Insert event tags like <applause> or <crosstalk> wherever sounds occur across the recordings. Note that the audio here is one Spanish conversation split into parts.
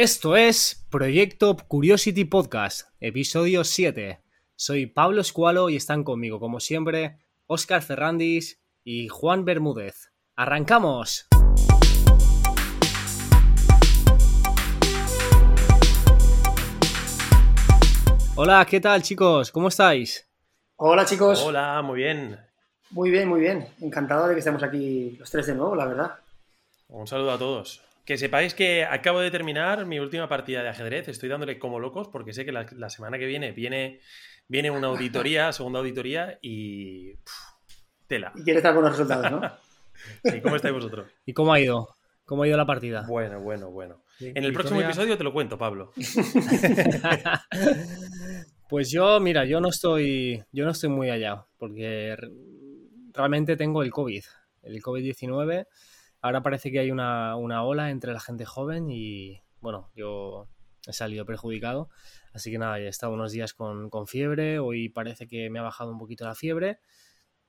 Esto es Proyecto Curiosity Podcast, episodio 7. Soy Pablo Escualo y están conmigo, como siempre, Óscar Ferrandis y Juan Bermúdez. ¡Arrancamos! Hola, ¿qué tal chicos? ¿Cómo estáis? Hola chicos. Hola, muy bien. Muy bien, muy bien. Encantado de que estemos aquí los tres de nuevo, la verdad. Un saludo a todos. Que sepáis que acabo de terminar mi última partida de ajedrez. Estoy dándole como locos porque sé que la, semana que viene viene, viene una auditoría, <laughs> segunda auditoría y. tela. Y quieres dar buenos resultados, ¿no? <laughs> sí, ¿cómo estáis vosotros? ¿Y cómo ha ido? ¿Cómo ha ido la partida? Bueno, bueno, bueno. En el próximo episodio te lo cuento, Pablo. <laughs> pues yo, mira, yo no estoy. Yo no estoy muy allá. Porque realmente tengo el COVID. El COVID-19 Ahora parece que hay una, ola entre la gente joven y bueno, yo he salido perjudicado. Así que nada, he estado unos días con, fiebre. Hoy parece que me ha bajado un poquito la fiebre.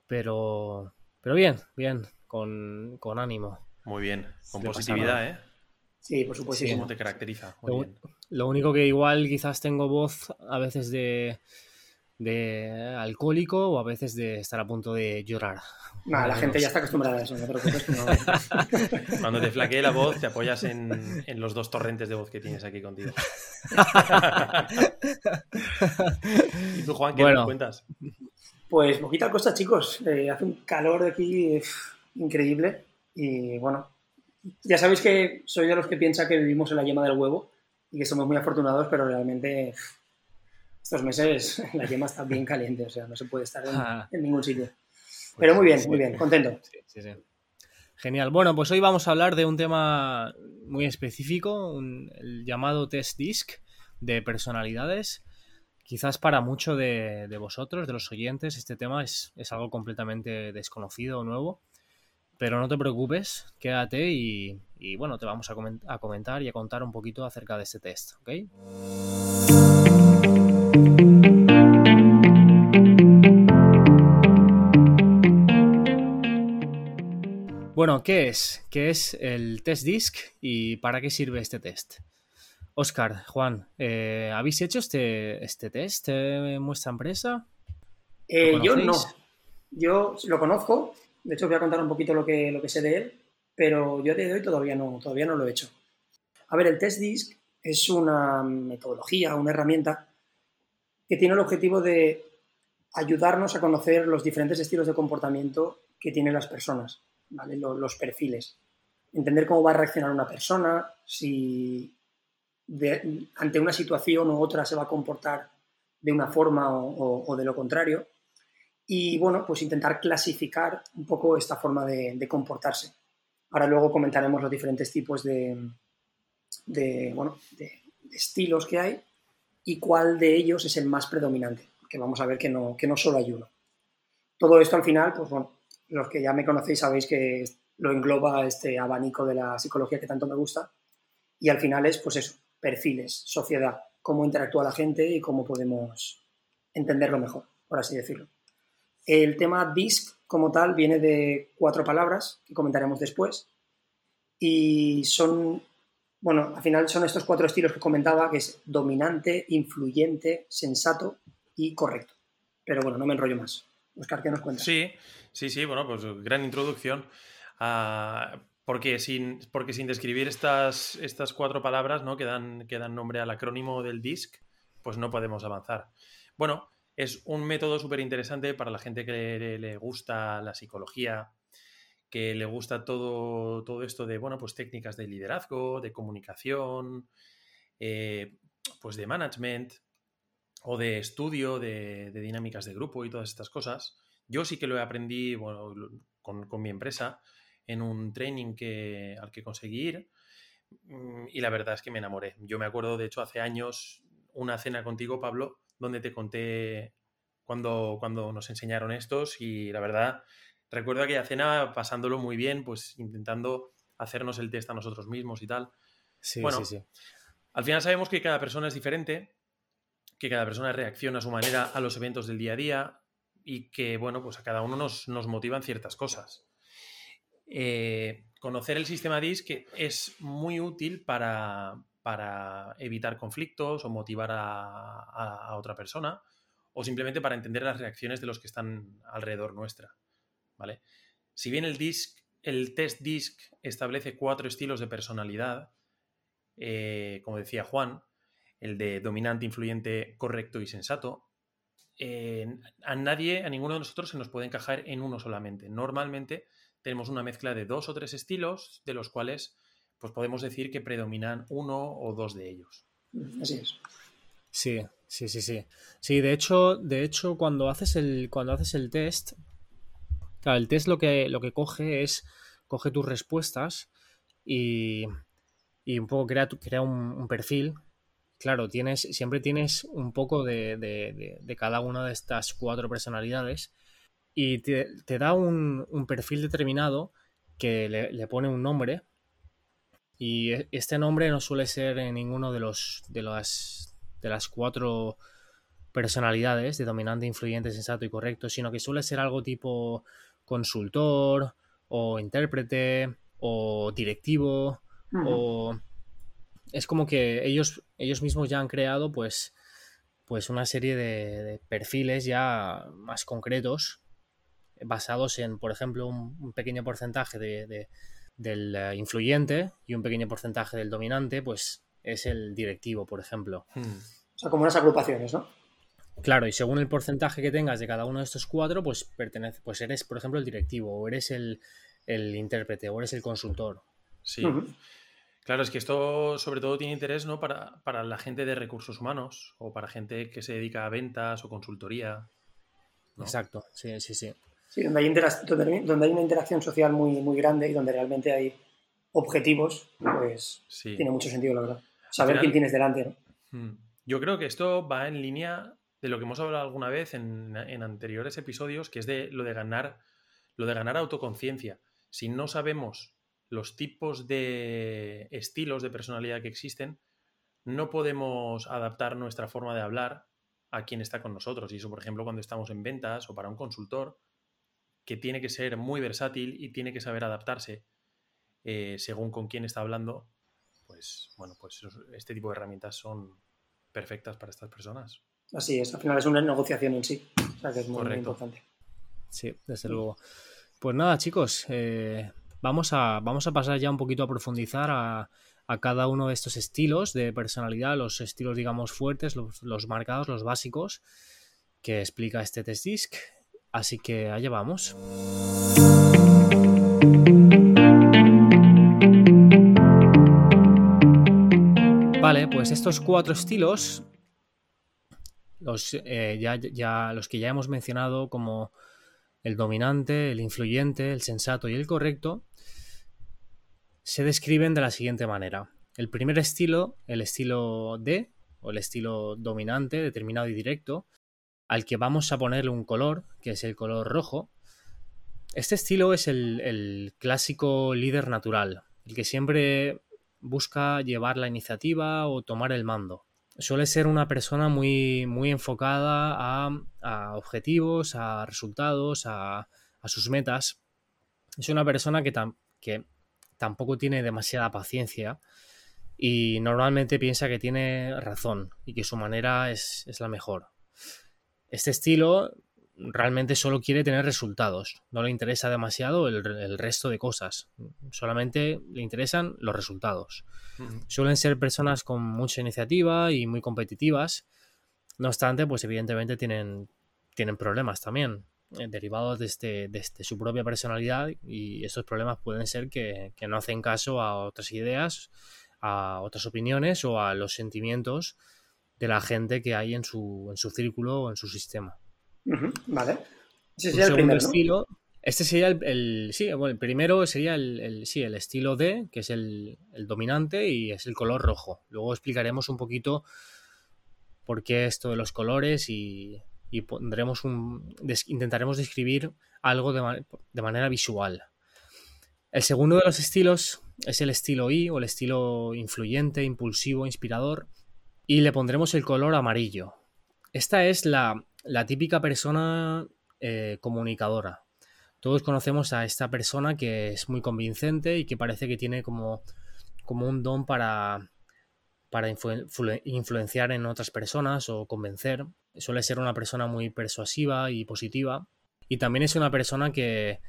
Pero, pero bien, bien, con, ánimo. Muy bien, con positividad, ¿eh? Sí, por supuesto. ¿Cómo te caracteriza? lo, único que igual quizás tengo voz a veces de, de alcohólico o a veces de estar a punto de llorar. la gente ya está acostumbrada a eso, no te preocupes. <laughs> <laughs> Cuando te flaquee la voz, te apoyas en, los dos torrentes de voz que tienes aquí contigo. <laughs> ¿Y tú, Juan, qué bueno. cuentas? Pues poquita cosa, chicos. Eh, hace un calor de aquí increíble y bueno, ya sabéis que soy de los que piensa que vivimos en la yema del huevo y que somos muy afortunados, pero realmente estos meses <laughs> la yema está bien caliente, o sea, no se puede estar en, ah. ningún sitio. Pues Pero muy bien, muy bien, contento. Sí, sí, Genial. Bueno, pues hoy vamos a hablar de un tema muy específico, el llamado test disc de personalidades. Quizás para muchos de, vosotros, de los oyentes, este tema es, algo completamente desconocido o nuevo. Pero no te preocupes, quédate y, bueno, te vamos a, a comentar y a contar un poquito acerca de este test, ¿ok? Bueno, ¿qué es? ¿Qué es el test disc y para qué sirve este test? Oscar, Juan, eh, ¿habéis hecho este, este test en vuestra empresa? Eh, yo no. Yo lo conozco. De hecho, voy a contar un poquito lo que, lo que sé de él, pero yo de hoy todavía no, todavía no lo he hecho. A ver, el test disc es una metodología, una herramienta que tiene el objetivo de ayudarnos a conocer los diferentes estilos de comportamiento que tienen las personas los, perfiles. Entender cómo va a reaccionar una persona, si ante una situación u otra se va a comportar de una forma o, de lo contrario. Y bueno, pues intentar clasificar un poco esta forma de, comportarse. Ahora luego comentaremos los diferentes tipos de, estilos que hay y cuál de ellos es el más predominante, que vamos a ver que no, que no solo hay uno. Todo esto al final, pues bueno, los que ya me conocéis sabéis que lo engloba este abanico de la psicología que tanto me gusta. Y al final es, pues eso, perfiles, sociedad, cómo interactúa la gente y cómo podemos entenderlo mejor, por así decirlo. El tema DISC como tal viene de cuatro palabras que comentaremos después. Y son, bueno, al final son estos cuatro estilos que comentaba, que es dominante, influyente, sensato y correcto. Pero bueno, no me enrollo más. Oscar, ¿qué nos cuentas? Sí, Sí, sí, bueno, pues gran introducción. Ah, porque, sin, porque sin describir estas, estas cuatro palabras ¿no? que, dan, que dan nombre al acrónimo del DISC, pues no podemos avanzar. Bueno, es un método súper interesante para la gente que le, gusta la psicología, que le gusta todo, todo esto de, bueno, pues técnicas de liderazgo, de comunicación, eh, pues de management o de estudio de, dinámicas de grupo y todas estas cosas. Yo sí que lo he aprendí con, mi empresa en un training que, al que conseguí ir mm, y la verdad es que me enamoré. Yo me acuerdo, de hecho, hace años una cena contigo, Pablo, donde te conté cuando, cuando nos enseñaron estos y la verdad recuerdo aquella cena pasándolo muy bien, pues intentando hacernos el test a nosotros mismos y tal. Sí, sí, sí. Al final sabemos que cada persona es diferente, que cada persona reacciona a su manera a los eventos del día a día, y que, bueno, pues a cada uno nos, motivan ciertas cosas. Eh, conocer el sistema DISC es muy útil para, para evitar conflictos o motivar a, otra persona, o simplemente para entender las reacciones de los que están alrededor nuestra. ¿Vale? Si bien el DISC, el test DISC establece cuatro estilos de personalidad, eh, como decía Juan, el de dominante, influyente, correcto y sensato, a nadie, a ninguno de nosotros se nos puede encajar en uno solamente. Normalmente tenemos una mezcla de dos o tres estilos, de los cuales pues podemos decir que predominan uno o dos de ellos. Así es. Sí, sí, sí, sí. Sí, de hecho, de hecho, cuando haces el, cuando haces el test, claro, el test lo que, lo que coge es, coge tus respuestas y, y un poco crea, crea un, perfil. Claro, tienes, siempre tienes un poco de, de, cada una de estas cuatro personalidades y te, da un, un, perfil determinado que le, le, pone un nombre y e, este nombre no suele ser en ninguno de los de las de las cuatro personalidades de dominante, influyente, sensato y correcto, sino que suele ser algo tipo consultor o intérprete o directivo o es como que ellos ellos mismos ya han creado pues pues una serie de, perfiles ya más concretos basados en por ejemplo un, pequeño porcentaje de del eh, influyente y un pequeño porcentaje del dominante, pues es el directivo, por ejemplo. Hmm. O sea, como unas agrupaciones, ¿no? Claro, y según el porcentaje que tengas de cada uno de estos cuatro, pues pertenece, pues eres, por ejemplo, el directivo, o eres el, intérprete, o eres el consultor. Sí. Claro, es que esto sobre todo tiene interés ¿no? para, para, la gente de recursos humanos o para gente que se dedica a ventas o consultoría. Exacto, sí, sí, sí. Sí, donde hay, donde, hay una interacción social muy, muy grande y donde realmente hay objetivos, pues tiene mucho sentido, la verdad. Saber quién tienes delante, hmm. Yo creo que esto va en línea de lo que hemos hablado alguna vez en, anteriores episodios, que es de lo de ganar, lo de ganar autoconciencia. Si no sabemos los tipos de estilos de personalidad que existen, no podemos adaptar nuestra forma de hablar a quien está con nosotros. Y eso, por ejemplo, cuando estamos en ventas o para un consultor, que tiene que ser muy versátil y tiene que saber adaptarse eh, según con quién está hablando, pues bueno, pues este tipo de herramientas son perfectas para estas personas. Así es, al final es una negociación en sí, o sea que es muy, importante. Sí, desde luego. Pues nada, chicos, eh, vamos, a, vamos a pasar ya un poquito a profundizar a, cada uno de estos estilos de personalidad, los estilos, digamos, fuertes, los, los marcados, los básicos que explica este test disc Así que allá vamos. Vale, pues estos cuatro estilos, los, eh, ya, los que ya hemos mencionado como el dominante, el influyente, el sensato y el correcto, se describen de la siguiente manera. El primer estilo, el estilo D, o el estilo dominante, determinado y directo, al que vamos a ponerle un color, que es el color rojo. Este estilo es el, clásico líder natural, el que siempre busca llevar la iniciativa o tomar el mando. Suele ser una persona muy, muy enfocada a, objetivos, a resultados, a, sus metas. Es una persona que tampoco tiene demasiada paciencia y normalmente piensa que tiene razón y que su manera es la mejor. Este estilo realmente solo quiere tener resultados, no le interesa demasiado el, resto de cosas, solamente le interesan los resultados. Suelen ser personas con mucha iniciativa y muy competitivas, no obstante, pues evidentemente tienen, tienen problemas también eh, derivados de, este, de este, su propia personalidad y estos problemas pueden ser que, que no hacen caso a otras ideas, a otras opiniones o a los sentimientos de la gente que hay en su, en su círculo o en su sistema. Vale. Ese sería el segundo estilo. Este sería el, sí, bueno, el primero sería el, sí, el estilo D, que es el, dominante y es el color rojo. Luego explicaremos un poquito por qué esto de los colores y, pondremos un, intentaremos describir algo de, de manera visual. El segundo de los estilos es el estilo I o el estilo influyente, impulsivo, inspirador y le pondremos el color amarillo. Esta es la, típica persona eh, comunicadora. Todos conocemos a esta persona que es muy convincente y que parece que tiene como, como un don para, para influenciar en otras personas o convencer. Suele ser una persona muy persuasiva y positiva. Y también es una persona que,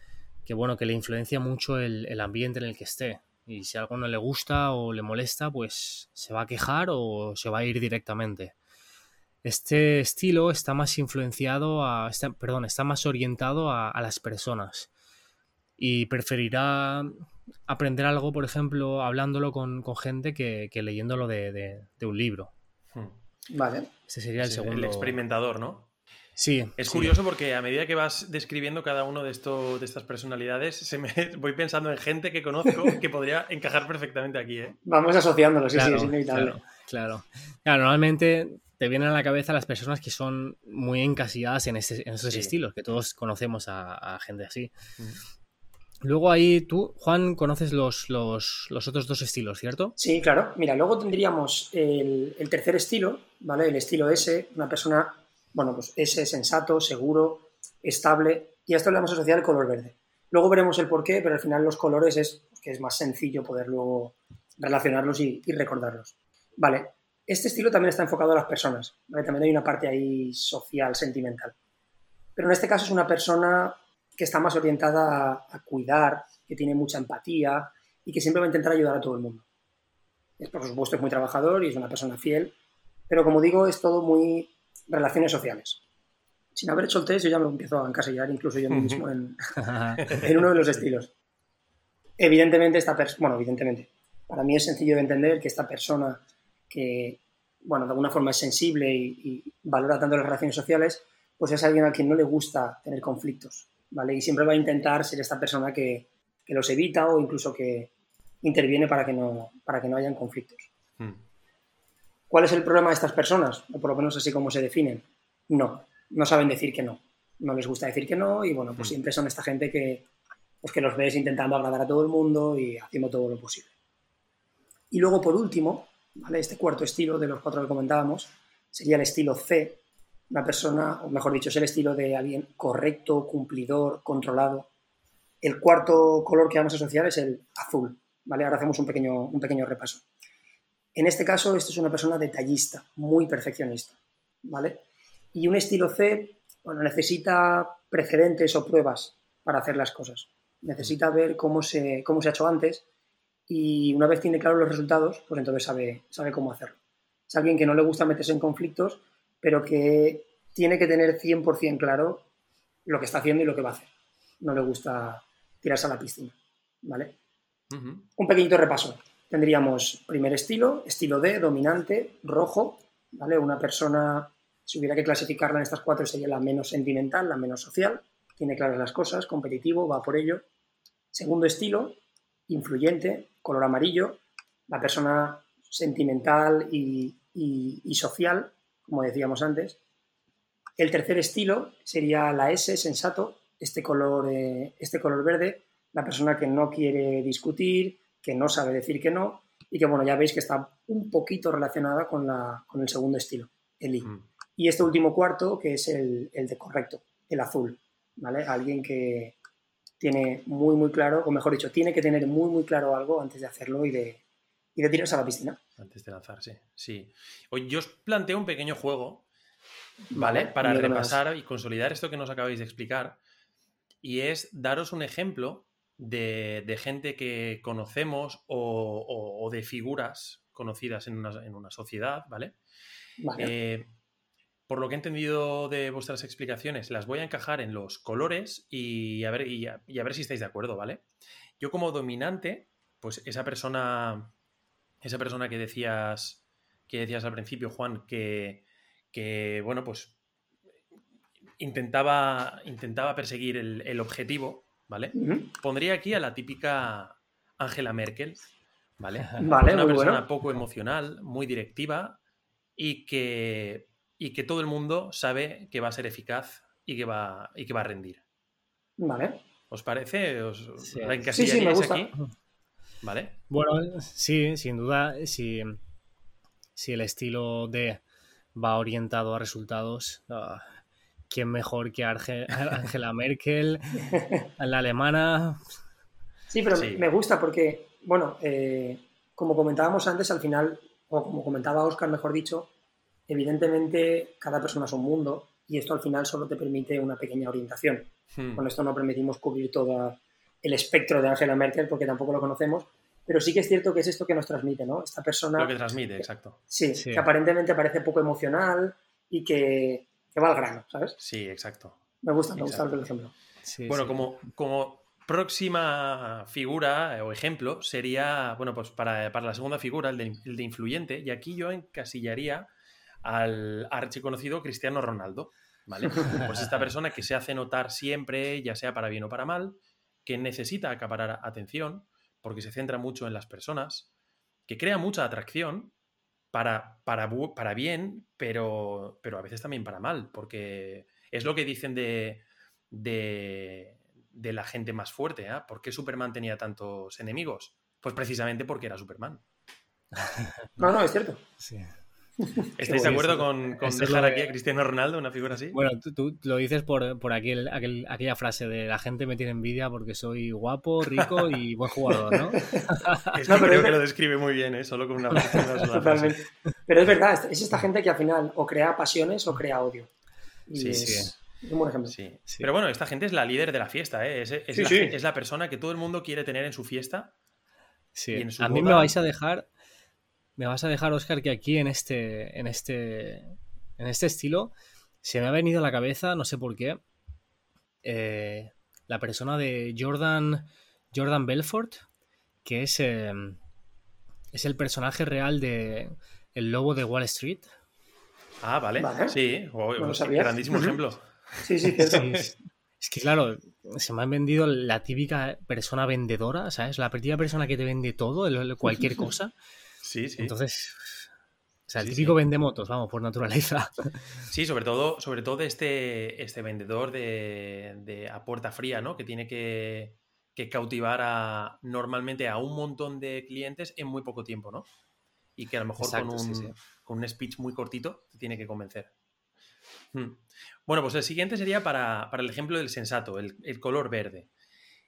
bueno, que le influencia mucho el, ambiente en el que esté. Y si algo no le gusta o le molesta, pues se va a quejar o se va a ir directamente. Este estilo está más influenciado a. perdón, está más orientado a, las personas. Y preferirá aprender algo, por ejemplo, hablándolo con, gente que, leyéndolo de, un libro. Hmm. Vale. Ese sería el segundo. El experimentador, ¿no? Sí. Es curioso porque a medida que vas describiendo cada uno de, estos, de estas personalidades, se me, <laughs> voy pensando en gente que conozco que podría encajar perfectamente aquí. ¿eh? Vamos asociándolo, sí, sí, es inevitable. Claro, claro. normalmente te vienen a la cabeza las personas que son muy encasilladas en, esos estilos, que todos conocemos a, gente así. Luego ahí tú, Juan, conoces los, los, otros dos estilos, ¿cierto? Sí, claro. Mira, luego tendríamos el, tercer estilo, ¿vale? El estilo S, una persona, bueno, pues S, sensato, seguro, estable, y a esto le vamos a asociar el color verde. Luego veremos el por qué, pero al final los colores es que es más sencillo poder luego relacionarlos y, y recordarlos. Vale, este estilo también está enfocado a las personas, también hay una parte ahí social, sentimental. Pero en este caso es una persona que está más orientada a, cuidar, que tiene mucha empatía y que siempre va a intentar ayudar a todo el mundo. Es, por supuesto, es muy trabajador y es una persona fiel, pero como digo, es todo muy relaciones sociales. Sin haber hecho el test, yo ya me empiezo a encasillar incluso yo mismo en, <laughs> en uno de los estilos. Evidentemente, esta persona, bueno, evidentemente, para mí es sencillo de entender que esta persona que, bueno, de alguna forma es sensible y, valora tanto las relaciones sociales, pues es alguien a quien no le gusta tener conflictos, ¿vale? Y siempre va a intentar ser esta persona que, los evita o incluso que interviene para que no, para que no hayan conflictos. Hmm. ¿Cuál es el problema de estas personas? O por lo menos así como se definen. No, no saben decir que no. No les gusta decir que no y bueno, pues hmm. siempre son esta gente que, pues que los ves intentando agradar a todo el mundo y haciendo todo lo posible. Y luego, por último, este cuarto estilo de los cuatro que comentábamos sería el estilo C, una persona, o mejor dicho, es el estilo de alguien correcto, cumplidor, controlado. El cuarto color que vamos a asociar es el azul, ¿vale? Ahora hacemos un pequeño, un pequeño repaso. En este caso, esto es una persona detallista, muy perfeccionista, ¿vale? Y un estilo C, bueno, necesita precedentes o pruebas para hacer las cosas. Necesita ver cómo se, cómo se ha hecho antes y una vez tiene claros los resultados, pues entonces sabe, sabe cómo hacerlo. Es alguien que no le gusta meterse en conflictos, pero que tiene que tener 100% claro lo que está haciendo y lo que va a hacer. No le gusta tirarse a la piscina, ¿vale? Un pequeñito repaso. Tendríamos primer estilo, estilo D, dominante, rojo, ¿vale? Una persona, si hubiera que clasificarla en estas cuatro, sería la menos sentimental, la menos social, tiene claras las cosas, competitivo, va por ello. Segundo estilo, influyente, color amarillo, la persona sentimental y, social, como decíamos antes. El tercer estilo sería la S, sensato, este color, eh, este color verde, la persona que no quiere discutir, que no sabe decir que no y que, bueno, ya veis que está un poquito relacionada con, la, con el segundo estilo, el I. Mm. Y este último cuarto, que es el, el de correcto, el azul, ¿vale? Alguien que, tiene muy, muy claro, o mejor dicho, tiene que tener muy, muy claro algo antes de hacerlo y de, y de tirarse a la piscina. Antes de lanzarse, sí. Hoy yo os planteo un pequeño juego, ¿vale? Para repasar y consolidar esto que nos acabáis de explicar. Y es daros un ejemplo de, gente que conocemos o, de figuras conocidas en una, en una sociedad, ¿vale? vale. Eh, por lo que he entendido de vuestras explicaciones, las voy a encajar en los colores y a ver, y a, ver si estáis de acuerdo, ¿vale? Yo como dominante, pues esa persona, esa persona que decías, que decías al principio, Juan, que, bueno, pues intentaba, intentaba perseguir el, objetivo, ¿vale? Pondría aquí a la típica Angela Merkel, ¿vale? <laughs> vale una persona poco emocional, muy directiva y que y que todo el mundo sabe que va a ser eficaz y que va, y que va a rendir. Vale. ¿Os parece? ¿Os sí. sí, sí, me gusta. aquí? ¿Vale? Bueno, sí, sin duda, si, si el estilo de va orientado a resultados, ah, ¿quién mejor que <laughs> Angela Merkel, la alemana? Sí, pero me gusta porque, bueno, eh, como comentábamos antes, al final o como comentaba Oscar, mejor dicho, evidentemente cada persona es un mundo y esto al final solo te permite una pequeña orientación. Hmm. Con esto no permitimos cubrir todo el espectro de Angela Merkel porque tampoco lo conocemos, pero sí que es cierto que es esto que nos transmite, ¿no? Esta persona... Lo que transmite, exacto. Sí, que aparentemente parece poco emocional y que, va al grano, ¿sabes? Sí, exacto. Me gusta, me gusta el ejemplo. bueno, Como, como próxima figura o ejemplo sería, bueno, pues para, la segunda figura, el de, influyente, y aquí yo encasillaría al archiconocido Cristiano Ronaldo, ¿vale? <laughs> Pues esta persona que se hace notar siempre, ya sea para bien o para mal, que necesita acaparar atención, porque se centra mucho en las personas, que crea mucha atracción para, para, para bien, pero, pero a veces también para mal, porque es lo que dicen de, de, de la gente más fuerte. ¿eh? ¿Por qué Superman tenía tantos enemigos? Pues precisamente porque era Superman. No, no, es cierto. ¿Estáis de acuerdo con, dejar aquí a Cristiano Ronaldo, una figura así? Bueno, tú, lo dices por, por aquel, aquella frase de la gente me tiene envidia porque soy guapo, rico y buen jugador, ¿no? <laughs> es que creo que lo describe muy bien, ¿eh? solo con una, frase. Totalmente. Pero es verdad, es esta gente que al final o crea pasiones o crea odio. sí, sí. Un buen ejemplo. Sí, Pero bueno, esta gente es la líder de la fiesta, ¿eh? es, la, persona que todo el mundo quiere tener en su fiesta. Sí. a mí me vais a dejar, me vas a dejar, Oscar, que aquí en este, en este, en este estilo se me ha venido a la cabeza, no sé por qué, eh, la persona de Jordan, Jordan Belfort, que es, eh, es el personaje real de El Lobo de Wall Street. Ah, vale. Sí, grandísimo ejemplo. Sí, sí, cierto. <laughs> Es que claro, se me han vendido la típica persona vendedora, ¿sabes? La típica persona que te vende todo, cualquier <laughs> cosa. Sí, sí. Entonces, o sea, el típico vende motos, vamos, por naturaleza. <laughs> Sí, sobre todo, sobre todo este, este vendedor de, a puerta fría, ¿no? Que tiene que, cautivar a, normalmente a un montón de clientes en muy poco tiempo, ¿no? Y que a lo mejor con, un, con un speech muy cortito te tiene que convencer. Hmm. Bueno, pues el siguiente sería para, el ejemplo del sensato, el, color verde.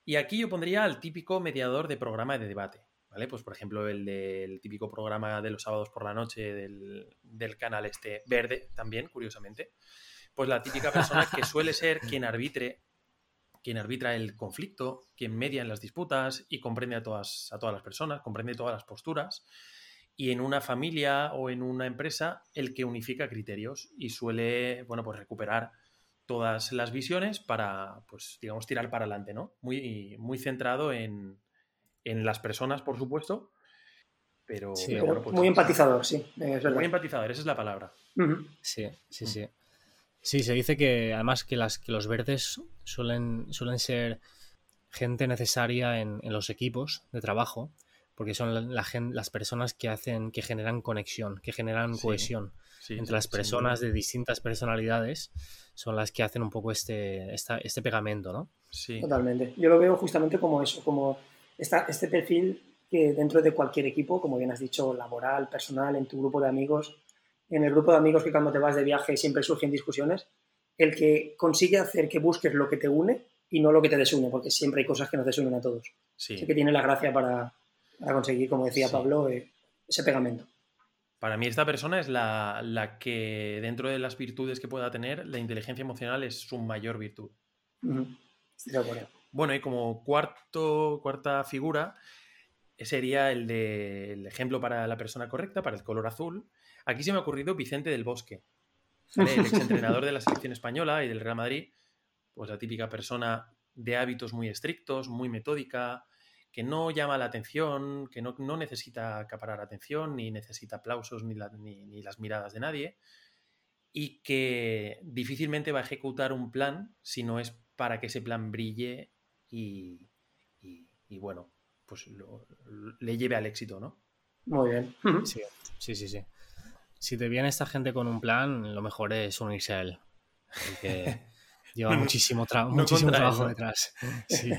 Y aquí yo pondría al típico mediador de programa de debate. ¿Vale? Pues por ejemplo el del típico programa de los sábados por la noche del, canal este verde también, curiosamente. Pues la típica persona que <laughs> suele ser quien arbitre, quien arbitra el conflicto, quien media en las disputas y comprende a todas, a todas las personas, comprende todas las posturas y en una familia o en una empresa el que unifica criterios y suele, bueno, pues recuperar todas las visiones para, pues, digamos, tirar para adelante, ¿no? Muy, muy centrado en, las personas, por supuesto, pero, pues muy empatizador, sí. Muy empatizador, esa es la palabra. Sí, sí, sí. Sí, se dice que además que, las, que los verdes suelen, suelen ser gente necesaria en, en los equipos de trabajo porque son la, las personas que hacen, que generan conexión, que generan cohesión entre las personas de distintas personalidades, son las que hacen un poco este, este pegamento, ¿no? Sí. Totalmente. Yo lo veo justamente como eso, como esta, este perfil que dentro de cualquier equipo, como bien has dicho, laboral, personal, en tu grupo de amigos, en el grupo de amigos que cuando te vas de viaje siempre surgen discusiones, el que consigue hacer que busques lo que te une y no lo que te desune, porque siempre hay cosas que nos desunen a todos. Sí. Así que tiene la gracia para, para conseguir, como decía Pablo, eh, ese pegamento. Para mí esta persona es la, que dentro de las virtudes que pueda tener, la inteligencia emocional es su mayor virtud. Bueno, y como cuarto, cuarta figura sería el de ejemplo para la persona correcta, para el color azul. Aquí se me ha ocurrido Vicente del Bosque, el exentrenador de la selección española y del Real Madrid, pues la típica persona de hábitos muy estrictos, muy metódica, que no llama la atención, que no, necesita acaparar atención, ni necesita aplausos, ni, ni, las miradas de nadie, y que difícilmente va a ejecutar un plan si no es para que ese plan brille y, bueno, pues le lleve al éxito, ¿no? Muy bien. Sí, sí, sí, sí. Si te viene esta gente con un plan, lo mejor es unirse a él. Porque <laughs> lleva muchísimo, muchísimo trabajo detrás. <laughs> Sí.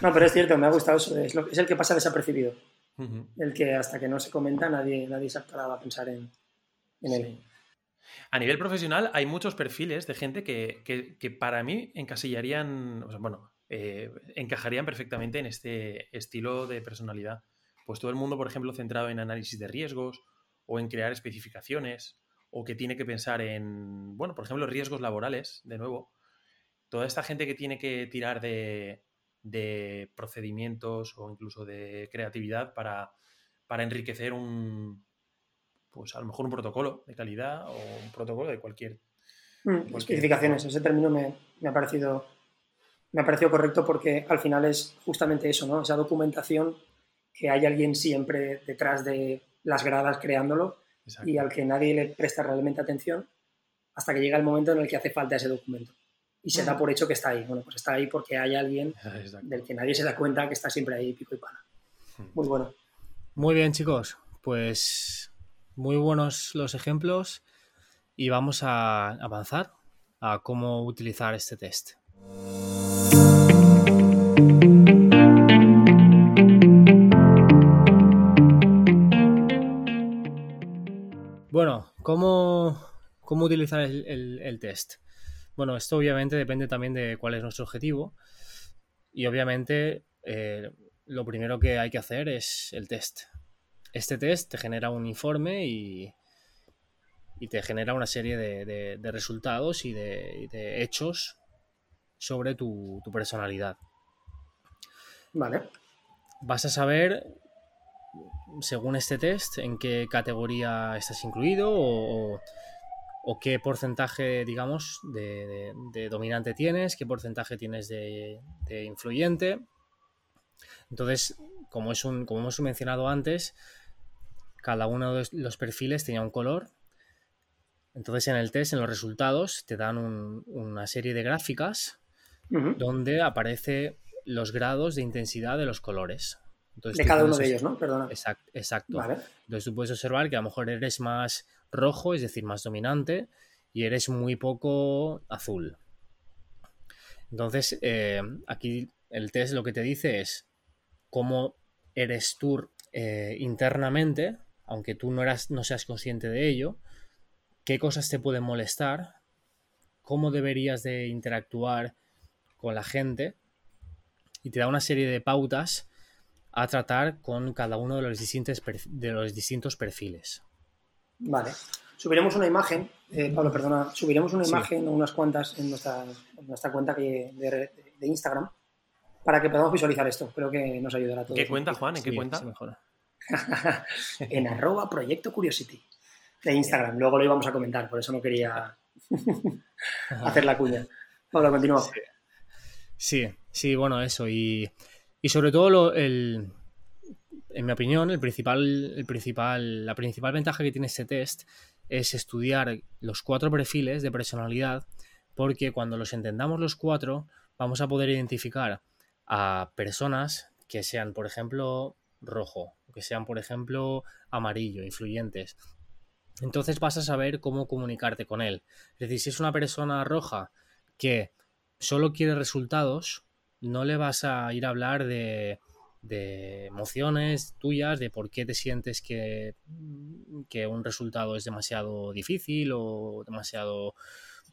No, pero es cierto, me ha gustado eso. Es, el que pasa desapercibido. El que hasta que no se comenta nadie, nadie se ha parado a pensar en, él. A nivel profesional hay muchos perfiles de gente que, para mí encasillarían, bueno, eh, encajarían perfectamente en este estilo de personalidad. Pues todo el mundo, por ejemplo, centrado en análisis de riesgos o en crear especificaciones, o que tiene que pensar en, bueno, por ejemplo, riesgos laborales, de nuevo. Toda esta gente que tiene que tirar de, procedimientos o incluso de creatividad para, para enriquecer un, pues a lo mejor un protocolo de calidad o un protocolo de cualquier... Mm, especificaciones, ese término me, me, ha parecido, me ha parecido correcto porque al final es justamente eso, ¿no? Esa documentación que hay alguien siempre detrás de las gradas creándolo y al que nadie le presta realmente atención hasta que llega el momento en el que hace falta ese documento. Y se da por hecho que está ahí. Bueno, pues está ahí porque hay alguien <laughs> del que nadie se da cuenta que está siempre ahí pico y pana. Hmm. Muy bueno. Muy bien, chicos. Pues muy buenos los ejemplos y vamos a avanzar a cómo utilizar este test. Bueno, ¿cómo, utilizar el, test? Bueno, esto obviamente depende también de cuál es nuestro objetivo y obviamente eh, lo primero que hay que hacer es el test. Este test te genera un informe y, y te genera una serie de, resultados y de, hechos sobre tu, tu personalidad. Vale. Vas a saber según este test, en qué categoría estás incluido o, qué porcentaje, digamos, de, dominante tienes, qué porcentaje tienes de, influyente. Entonces, como, es un, como hemos mencionado antes, cada uno de los perfiles tenía un color. Entonces, en el test, en los resultados, te dan una serie de gráficas donde aparece los grados de intensidad de los colores de cada uno de ellos, ¿no? Perdona. Exacto. Entonces tú puedes observar que a lo mejor eres más rojo, es decir, más dominante, y eres muy poco azul. Entonces, eh, aquí el test lo que te dice es cómo eres tú eh, internamente, aunque tú no, eras, no seas consciente de ello, qué cosas te pueden molestar, cómo deberías de interactuar con la gente, y te da una serie de pautas a tratar con cada uno de los distintos, de los distintos perfiles. Vale. Subiremos una imagen, eh, Pablo, perdona, subiremos una imagen o unas cuantas en nuestra, nuestra cuenta de, Instagram para que podamos visualizar esto. Creo que nos ayudará a todos. ¿Qué cuenta, Juan? ¿En qué cuenta? <laughs> en arroba Proyecto Curiosity de Instagram. Luego lo íbamos a comentar, por eso no quería <laughs> hacer la cuña. Pablo, continúa. Sí, sí, bueno, eso. Y y sobre todo, el, en mi opinión, el principal, el principal, la principal ventaja que tiene este test es estudiar los cuatro perfiles de personalidad, porque cuando los entendamos los cuatro, vamos a poder identificar a personas que sean, por ejemplo, rojo, que sean, por ejemplo, amarillo, influyentes. Entonces vas a saber cómo comunicarte con él. Es decir, si es una persona roja que solo quiere resultados, no le vas a ir a hablar de, emociones tuyas, de por qué te sientes que, que, un resultado es demasiado difícil o demasiado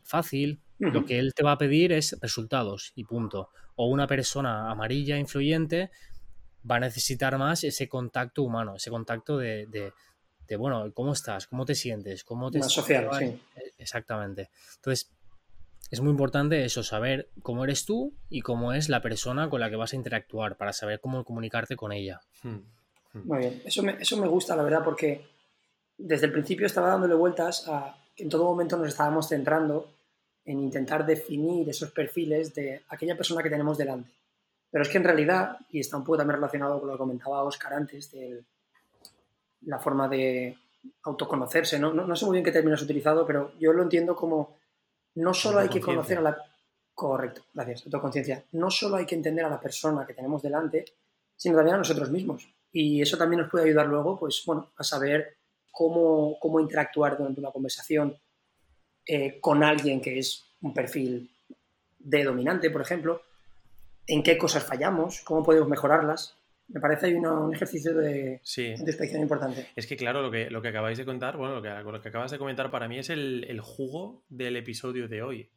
fácil. Lo que él te va a pedir es resultados y punto. O una persona amarilla influyente va a necesitar más ese contacto humano, ese contacto de, de, bueno, ¿cómo estás? ¿Cómo te sientes? ¿Cómo te... Más social, sí. Exactamente. Entonces, es muy importante eso, saber cómo eres tú y cómo es la persona con la que vas a interactuar para saber cómo comunicarte con ella. Hmm, hmm. Muy bien, eso me, eso me gusta, la verdad, porque desde el principio estaba dándole vueltas a que en todo momento nos estábamos centrando en intentar definir esos perfiles de aquella persona que tenemos delante. Pero es que en realidad, y está un poco también relacionado con lo que comentaba Oscar antes, de la forma de autoconocerse, no, no, no sé muy bien qué término has utilizado, pero yo lo entiendo como no solo hay que conocer a la... Correcto, gracias, autoconciencia. No solo hay que entender a la persona que tenemos delante, sino también a nosotros mismos. Y eso también nos puede ayudar luego, pues, bueno, a saber cómo, cómo interactuar durante una conversación eh, con alguien que es un perfil de dominante, por ejemplo, en qué cosas fallamos, cómo podemos mejorarlas. Me parece hay un ejercicio de, sí. importante. Es que, claro, lo que, lo que acabáis de contar, bueno, lo que, lo que acabas de comentar para mí es el, jugo del episodio de hoy.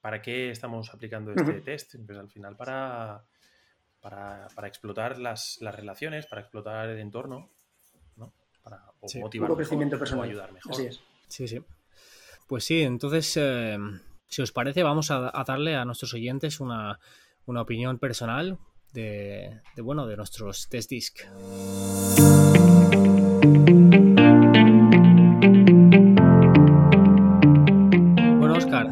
¿Para qué estamos aplicando este test? Pues al final para, para, explotar las, relaciones, para explotar el entorno, ¿no? para sí, motivar crecimiento personal. ayudar mejor. Así es. Sí, sí. Pues sí, entonces, eh, si os parece, vamos a, darle a nuestros oyentes una, opinión personal de, bueno, de nuestros test disc. Bueno, Oscar,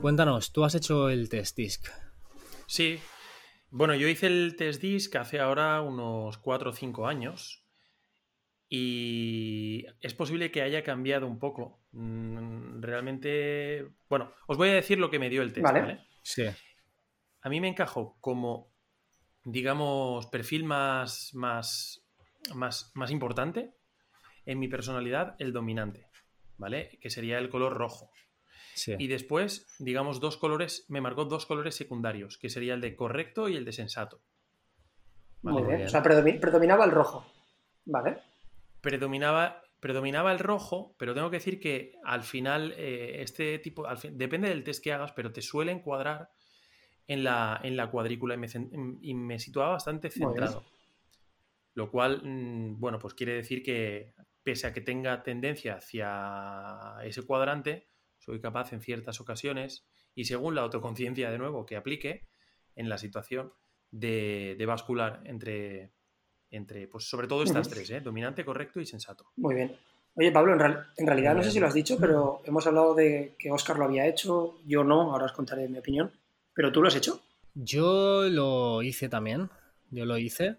cuéntanos, ¿tú has hecho el test disc? Sí, bueno, yo hice el test disc hace ahora unos 4 o 5 años y es posible que haya cambiado un poco. Mm, realmente, bueno, os voy a decir lo que me dio el test, ¿vale? Sí. A mí me encajó como, digamos, perfil más, más, más, más importante en mi personalidad, el dominante, ¿vale? Que sería el color rojo. Y después, digamos, dos colores, me marcó dos colores secundarios, que sería el de correcto y el de sensato. Muy bien. O sea, predominaba el rojo. ¿Vale? Predominaba, predominaba el rojo, pero tengo que decir que al final, eh, este tipo, depende del test que hagas, pero te suele encuadrar en la, en la cuadrícula y me, situaba bastante centrado. Lo cual, mm, bueno, pues quiere decir que pese a que tenga tendencia hacia ese cuadrante, soy capaz en ciertas ocasiones y según la autoconciencia de nuevo que aplique en la situación de, bascular entre, entre, pues sobre todo estas tres, ¿eh? dominante, correcto y sensato. Muy bien. Oye, Pablo, en, realidad no sé si lo has dicho, pero hemos hablado de que Oscar lo había hecho, yo no, ahora os contaré mi opinión, pero tú lo has hecho. Yo lo hice también, yo lo hice.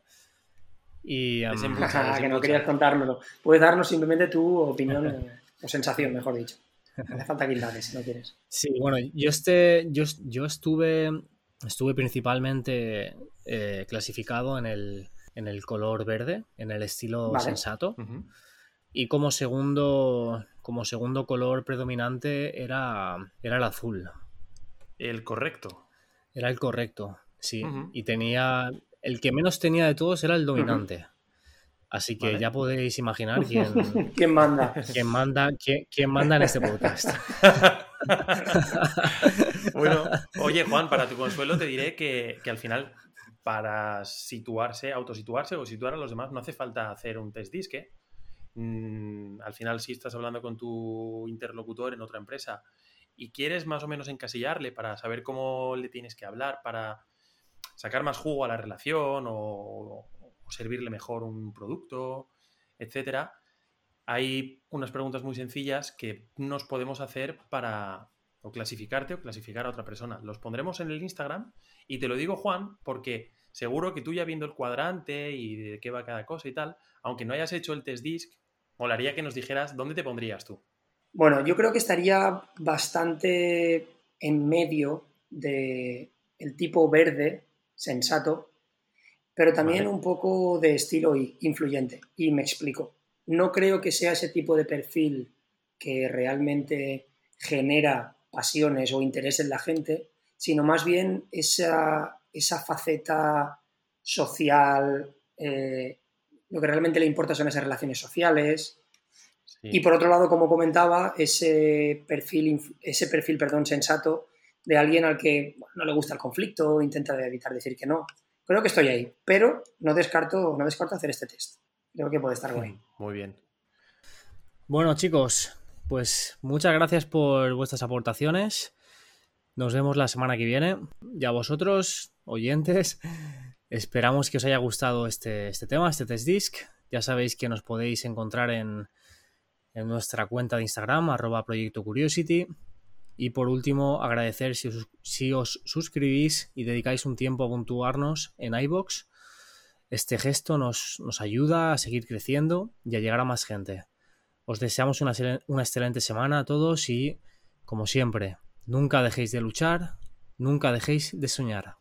Y <laughs> que no querías contármelo. Puedes darnos simplemente tu opinión o sensación, mejor dicho. No hace falta que si no quieres. Sí, bueno, yo, este, yo, yo estuve, estuve principalmente eh, clasificado en el, en el color verde, en el estilo sensato. Y como segundo, como segundo color predominante era, era el azul. El correcto. Era el correcto, sí. Y tenía. El que menos tenía de todos era el dominante. Así que ya podéis imaginar quién, <laughs> ¿Quién manda. Quién manda, quién, manda en este podcast. <laughs> bueno, oye Juan, para tu consuelo te diré que, al final, para situarse, autosituarse o situar a los demás, no hace falta hacer un test disque. Mm, al final, si estás hablando con tu interlocutor en otra empresa y quieres más o menos encasillarle para saber cómo le tienes que hablar, para sacar más jugo a la relación o, servirle mejor un producto, etcétera, hay unas preguntas muy sencillas que nos podemos hacer para o clasificarte o clasificar a otra persona. Los pondremos en el Instagram y te lo digo, Juan, porque seguro que tú ya viendo el cuadrante y de qué va cada cosa y tal, aunque no hayas hecho el test disc, molaría que nos dijeras dónde te pondrías tú. Bueno, yo creo que estaría bastante en medio de el tipo verde, sensato, pero también un poco de estilo influyente. Y me explico. No creo que sea ese tipo de perfil que realmente genera pasiones o interés en la gente, sino más bien esa, esa faceta social, eh, lo que realmente le importa son esas relaciones sociales. Y por otro lado, como comentaba, ese perfil, ese perfil perdón, sensato de alguien al que no le gusta el conflicto, intenta evitar decir que no. Creo que estoy ahí, pero no descarto, no descarto hacer este test. Creo que puede estar bien. Muy bien. Bueno, chicos, pues muchas gracias por vuestras aportaciones. Nos vemos la semana que viene. Y a vosotros, oyentes, <laughs> esperamos que os haya gustado este, este tema, este test disc. Ya sabéis que nos podéis encontrar en, en nuestra cuenta de Instagram, arroba Proyecto Curiosity. Y por último, agradecer si os, suscribís y dedicáis un tiempo a puntuarnos en iBox. Este gesto nos, nos, ayuda a seguir creciendo y a llegar a más gente. Os deseamos una, una excelente semana a todos y, como siempre, nunca dejéis de luchar, nunca dejéis de soñar.